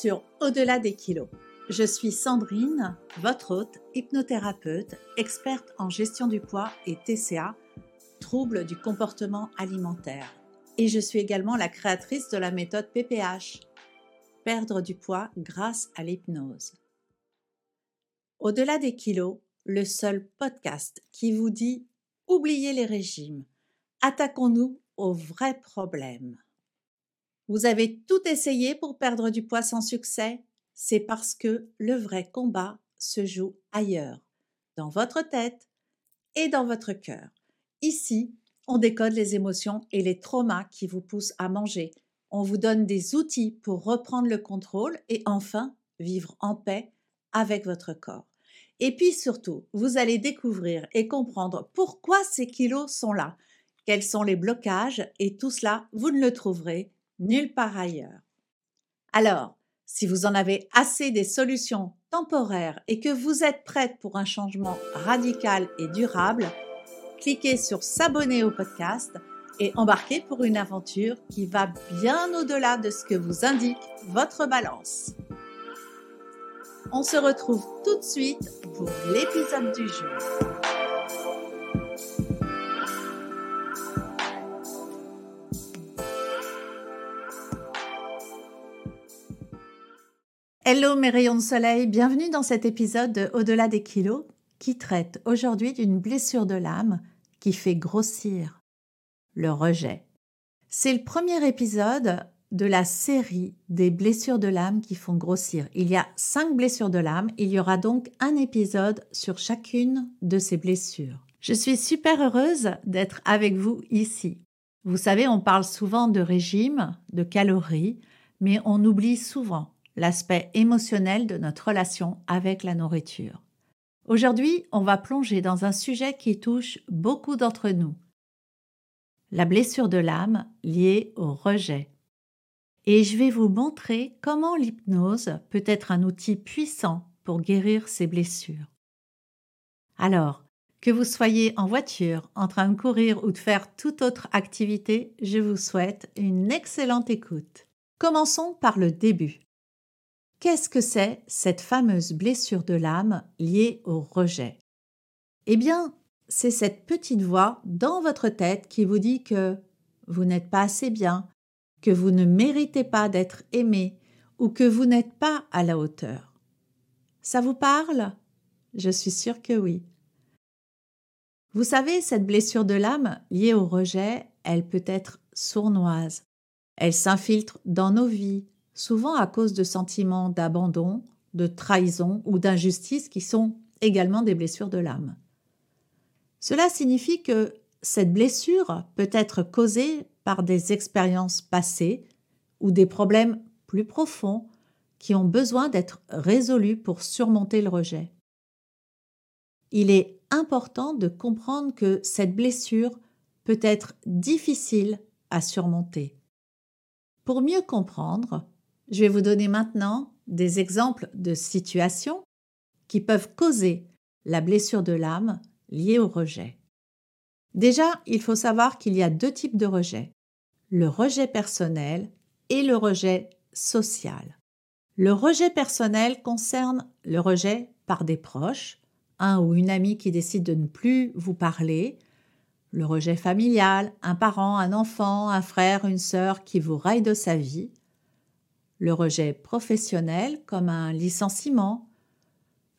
sur Au-delà des kilos. Je suis Sandrine, votre hôte, hypnothérapeute, experte en gestion du poids et TCA, troubles du comportement alimentaire. Et je suis également la créatrice de la méthode PPH, perdre du poids grâce à l'hypnose. Au-delà des kilos, le seul podcast qui vous dit oubliez les régimes, attaquons-nous aux vrais problèmes. Vous avez tout essayé pour perdre du poids sans succès? C'est parce que le vrai combat se joue ailleurs, dans votre tête et dans votre cœur. Ici, on décode les émotions et les traumas qui vous poussent à manger. On vous donne des outils pour reprendre le contrôle et enfin vivre en paix avec votre corps. Et puis surtout, vous allez découvrir et comprendre pourquoi ces kilos sont là, quels sont les blocages, et tout cela, vous ne le trouverez nulle part ailleurs. Alors, si vous en avez assez des solutions temporaires et que vous êtes prête pour un changement radical et durable, cliquez sur s'abonner au podcast et embarquez pour une aventure qui va bien au-delà de ce que vous indique votre balance. On se retrouve tout de suite pour l'épisode du jour. Hello mes rayons de soleil, bienvenue dans cet épisode de Au-delà des kilos qui traite aujourd'hui d'une blessure de l'âme qui fait grossir le rejet. C'est le premier épisode de la série des blessures de l'âme qui font grossir. Il y a cinq blessures de l'âme. Il y aura donc un épisode sur chacune de ces blessures. Je suis super heureuse d'être avec vous ici. Vous savez, on parle souvent de régime, de calories, mais on oublie souvent l'aspect émotionnel de notre relation avec la nourriture. Aujourd'hui, on va plonger dans un sujet qui touche beaucoup d'entre nous. La blessure de l'âme liée au rejet et je vais vous montrer comment l'hypnose peut être un outil puissant pour guérir ces blessures. Alors, que vous soyez en voiture, en train de courir ou de faire toute autre activité, je vous souhaite une excellente écoute. Commençons par le début. Qu'est-ce que c'est cette fameuse blessure de l'âme liée au rejet? Eh bien, c'est cette petite voix dans votre tête qui vous dit que vous n'êtes pas assez bien, que vous ne méritez pas d'être aimé ou que vous n'êtes pas à la hauteur. Ça vous parle? Je suis sûre que oui. Vous savez, cette blessure de l'âme liée au rejet, elle peut être sournoise. Elle s'infiltre dans nos vies, souvent à cause de sentiments d'abandon, de trahison ou d'injustice qui sont également des blessures de l'âme. Cela signifie que cette blessure peut être causée par des expériences passées ou des problèmes plus profonds qui ont besoin d'être résolus pour surmonter le rejet. Il est important de comprendre que cette blessure peut être difficile à surmonter. Pour mieux comprendre, je vais vous donner maintenant des exemples de situations qui peuvent causer la blessure de l'âme liée au rejet. Déjà, il faut savoir qu'il y a deux types de rejet le rejet personnel et le rejet social. Le rejet personnel concerne le rejet par des proches, un ou une amie qui décide de ne plus vous parler, le rejet familial, un parent, un enfant, un frère, une sœur qui vous raille de sa vie, le rejet professionnel comme un licenciement,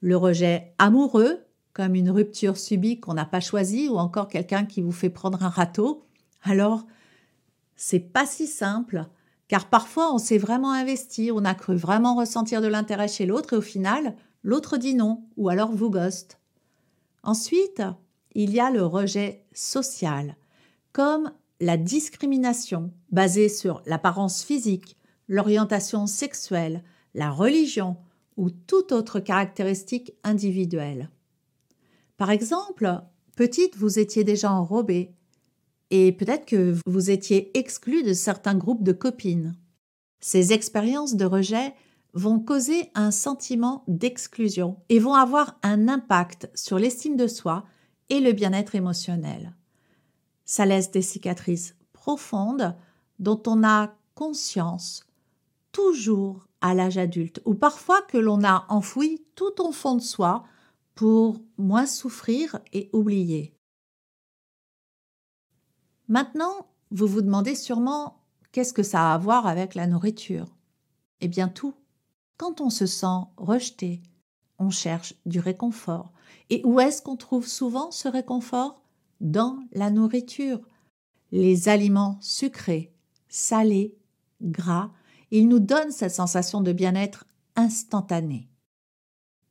le rejet amoureux comme une rupture subie qu'on n'a pas choisie ou encore quelqu'un qui vous fait prendre un râteau. Alors, c'est pas si simple, car parfois on s'est vraiment investi, on a cru vraiment ressentir de l'intérêt chez l'autre et au final, l'autre dit non ou alors vous ghost. Ensuite, il y a le rejet social, comme la discrimination basée sur l'apparence physique, l'orientation sexuelle, la religion ou toute autre caractéristique individuelle. Par exemple, petite, vous étiez déjà enrobée, et peut-être que vous étiez exclu de certains groupes de copines. Ces expériences de rejet vont causer un sentiment d'exclusion et vont avoir un impact sur l'estime de soi et le bien-être émotionnel. Ça laisse des cicatrices profondes dont on a conscience toujours à l'âge adulte, ou parfois que l'on a enfoui tout au fond de soi pour moins souffrir et oublier. Maintenant, vous vous demandez sûrement qu'est-ce que ça a à voir avec la nourriture? Eh bien tout. Quand on se sent rejeté, on cherche du réconfort. Et où est-ce qu'on trouve souvent ce réconfort? Dans la nourriture. Les aliments sucrés, salés, gras, ils nous donnent cette sensation de bien-être instantanée.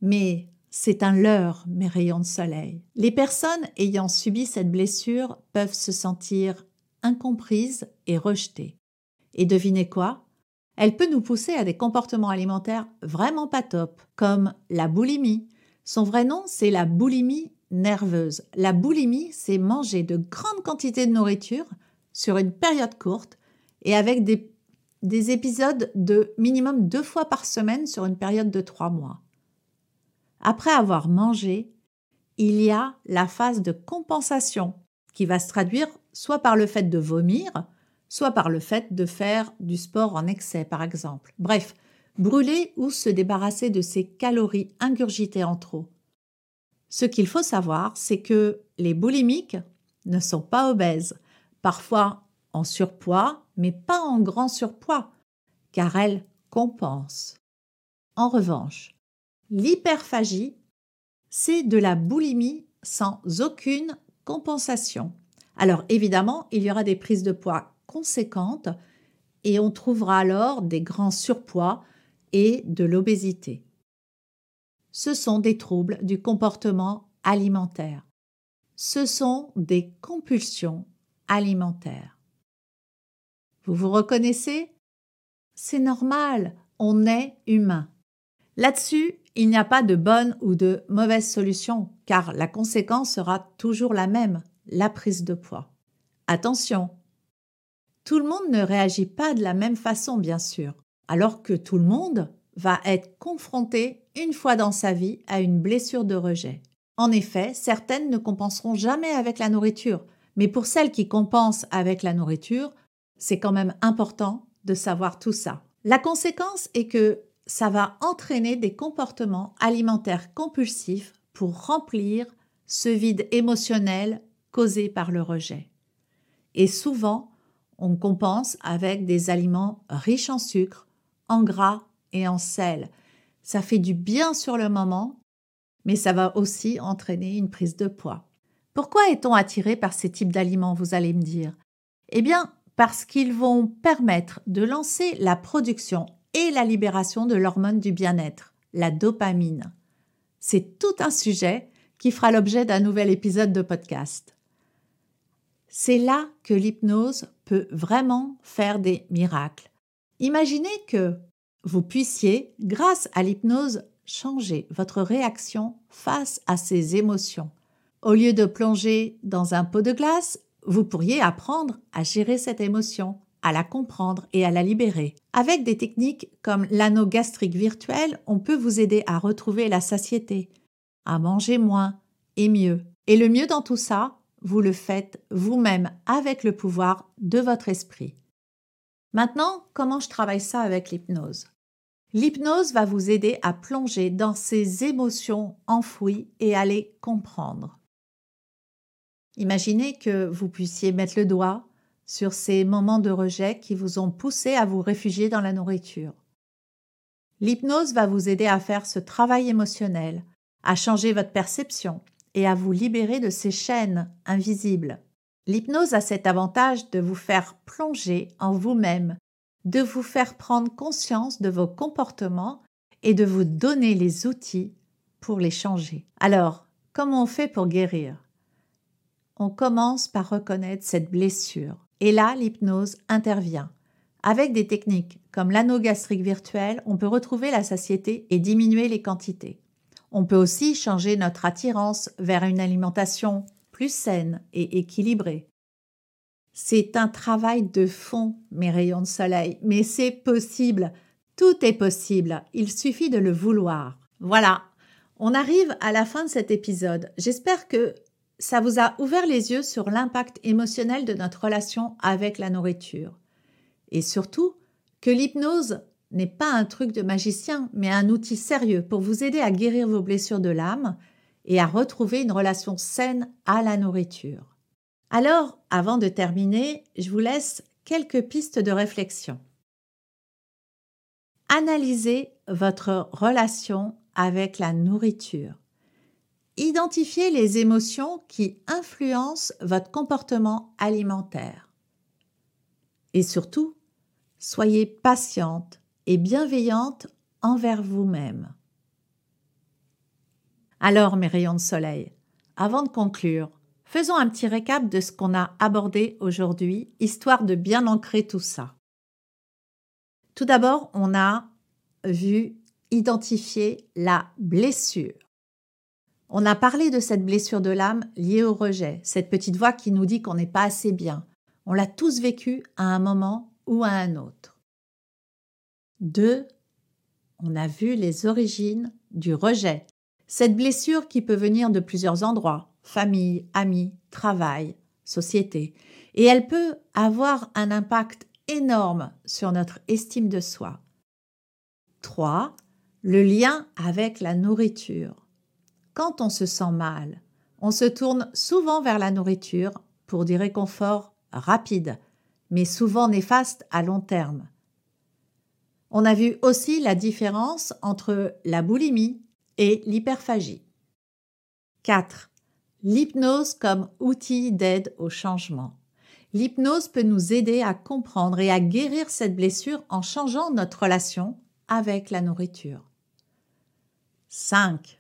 Mais c'est un leurre, mes rayons de soleil. Les personnes ayant subi cette blessure peuvent se sentir incomprises et rejetées. Et devinez quoi? Elle peut nous pousser à des comportements alimentaires vraiment pas top, comme la boulimie. Son vrai nom, c'est la boulimie nerveuse. La boulimie, c'est manger de grandes quantités de nourriture sur une période courte et avec des, des épisodes de minimum deux fois par semaine sur une période de trois mois. Après avoir mangé, il y a la phase de compensation qui va se traduire soit par le fait de vomir, soit par le fait de faire du sport en excès, par exemple. Bref, brûler ou se débarrasser de ces calories ingurgitées en trop. Ce qu'il faut savoir, c'est que les boulimiques ne sont pas obèses, parfois en surpoids, mais pas en grand surpoids, car elles compensent. En revanche, l'hyperphagie, c'est de la boulimie sans aucune compensation. Alors évidemment, il y aura des prises de poids conséquentes et on trouvera alors des grands surpoids et de l'obésité. Ce sont des troubles du comportement alimentaire. Ce sont des compulsions alimentaires. Vous vous reconnaissez? C'est normal, on est humain. Là-dessus, il n'y a pas de bonne ou de mauvaise solution, car la conséquence sera toujours la même, la prise de poids. Attention, tout le monde ne réagit pas de la même façon, bien sûr, alors que tout le monde va être confronté une fois dans sa vie à une blessure de rejet. En effet, certaines ne compenseront jamais avec la nourriture, mais pour celles qui compensent avec la nourriture, c'est quand même important de savoir tout ça. La conséquence est que ça va entraîner des comportements alimentaires compulsifs pour remplir ce vide émotionnel causé par le rejet. Et souvent, on compense avec des aliments riches en sucre, en gras et en sel. Ça fait du bien sur le moment, mais ça va aussi entraîner une prise de poids. Pourquoi est-on attiré par ces types d'aliments, vous allez me dire? Eh bien, parce qu'ils vont permettre de lancer la production et la libération de l'hormone du bien-être, la dopamine. C'est tout un sujet qui fera l'objet d'un nouvel épisode de podcast. C'est là que l'hypnose peut vraiment faire des miracles. Imaginez que vous puissiez, grâce à l'hypnose, changer votre réaction face à ces émotions. Au lieu de plonger dans un pot de glace, vous pourriez apprendre à gérer cette émotion, à la comprendre et à la libérer. Avec des techniques comme l'anneau gastrique virtuel, on peut vous aider à retrouver la satiété, à manger moins et mieux. Et le mieux dans tout ça, vous le faites vous-même avec le pouvoir de votre esprit. Maintenant, comment je travaille ça avec l'hypnose? L'hypnose va vous aider à plonger dans ces émotions enfouies et à les comprendre. Imaginez que vous puissiez mettre le doigt sur ces moments de rejet qui vous ont poussé à vous réfugier dans la nourriture. L'hypnose va vous aider à faire ce travail émotionnel, à changer votre perception, et à vous libérer de ces chaînes invisibles. L'hypnose a cet avantage de vous faire plonger en vous-même, de vous faire prendre conscience de vos comportements et de vous donner les outils pour les changer. Alors, comment on fait pour guérir? On commence par reconnaître cette blessure. Et là, l'hypnose intervient. Avec des techniques comme l'anneau gastrique virtuel, on peut retrouver la satiété et diminuer les quantités. On peut aussi changer notre attirance vers une alimentation plus saine et équilibrée. C'est un travail de fond, mes rayons de soleil, mais c'est possible. Tout est possible. Il suffit de le vouloir. Voilà. On arrive à la fin de cet épisode. J'espère que ça vous a ouvert les yeux sur l'impact émotionnel de notre relation avec la nourriture. Et surtout, que l'hypnose n'est pas un truc de magicien, mais un outil sérieux pour vous aider à guérir vos blessures de l'âme et à retrouver une relation saine à la nourriture. Alors, avant de terminer, je vous laisse quelques pistes de réflexion. Analysez votre relation avec la nourriture. Identifiez les émotions qui influencent votre comportement alimentaire. Et surtout, soyez patiente et bienveillante envers vous-même. Alors, mes rayons de soleil, avant de conclure, faisons un petit récap de ce qu'on a abordé aujourd'hui, histoire de bien ancrer tout ça. Tout d'abord, on a vu identifier la blessure. On a parlé de cette blessure de l'âme liée au rejet, cette petite voix qui nous dit qu'on n'est pas assez bien. On l'a tous vécu à un moment ou à un autre. Deux, on a vu les origines du rejet, cette blessure qui peut venir de plusieurs endroits, famille, amis, travail, société, et elle peut avoir un impact énorme sur notre estime de soi. 3. Le lien avec la nourriture. Quand on se sent mal, on se tourne souvent vers la nourriture pour des réconforts rapides, mais souvent néfastes à long terme. On a vu aussi la différence entre la boulimie et l'hyperphagie. 4. L'hypnose comme outil d'aide au changement. L'hypnose peut nous aider à comprendre et à guérir cette blessure en changeant notre relation avec la nourriture. 5.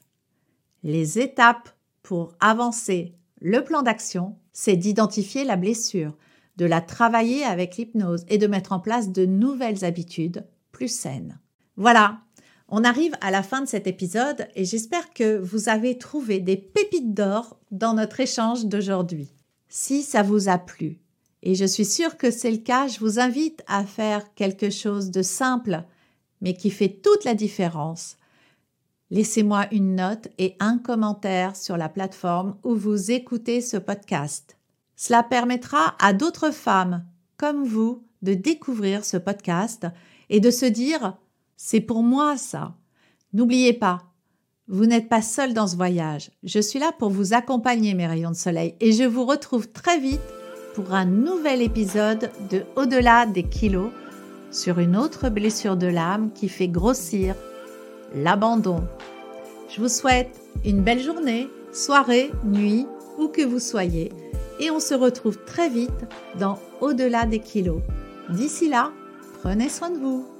Les étapes pour avancer le plan d'action, c'est d'identifier la blessure, de la travailler avec l'hypnose et de mettre en place de nouvelles habitudes plus saines. Voilà, on arrive à la fin de cet épisode et j'espère que vous avez trouvé des pépites d'or dans notre échange d'aujourd'hui. Si ça vous a plu, et je suis sûre que c'est le cas, je vous invite à faire quelque chose de simple, mais qui fait toute la différence. Laissez-moi une note et un commentaire sur la plateforme où vous écoutez ce podcast. Cela permettra à d'autres femmes comme vous de découvrir ce podcast et de se dire c'est pour moi ça. N'oubliez pas, vous n'êtes pas seul dans ce voyage. Je suis là pour vous accompagner, mes rayons de soleil, et je vous retrouve très vite pour un nouvel épisode de Au-delà des kilos sur une autre blessure de l'âme qui fait grossir l'abandon. Je vous souhaite une belle journée, soirée, nuit, où que vous soyez, et on se retrouve très vite dans Au-delà des kilos. D'ici là, prenez soin de vous.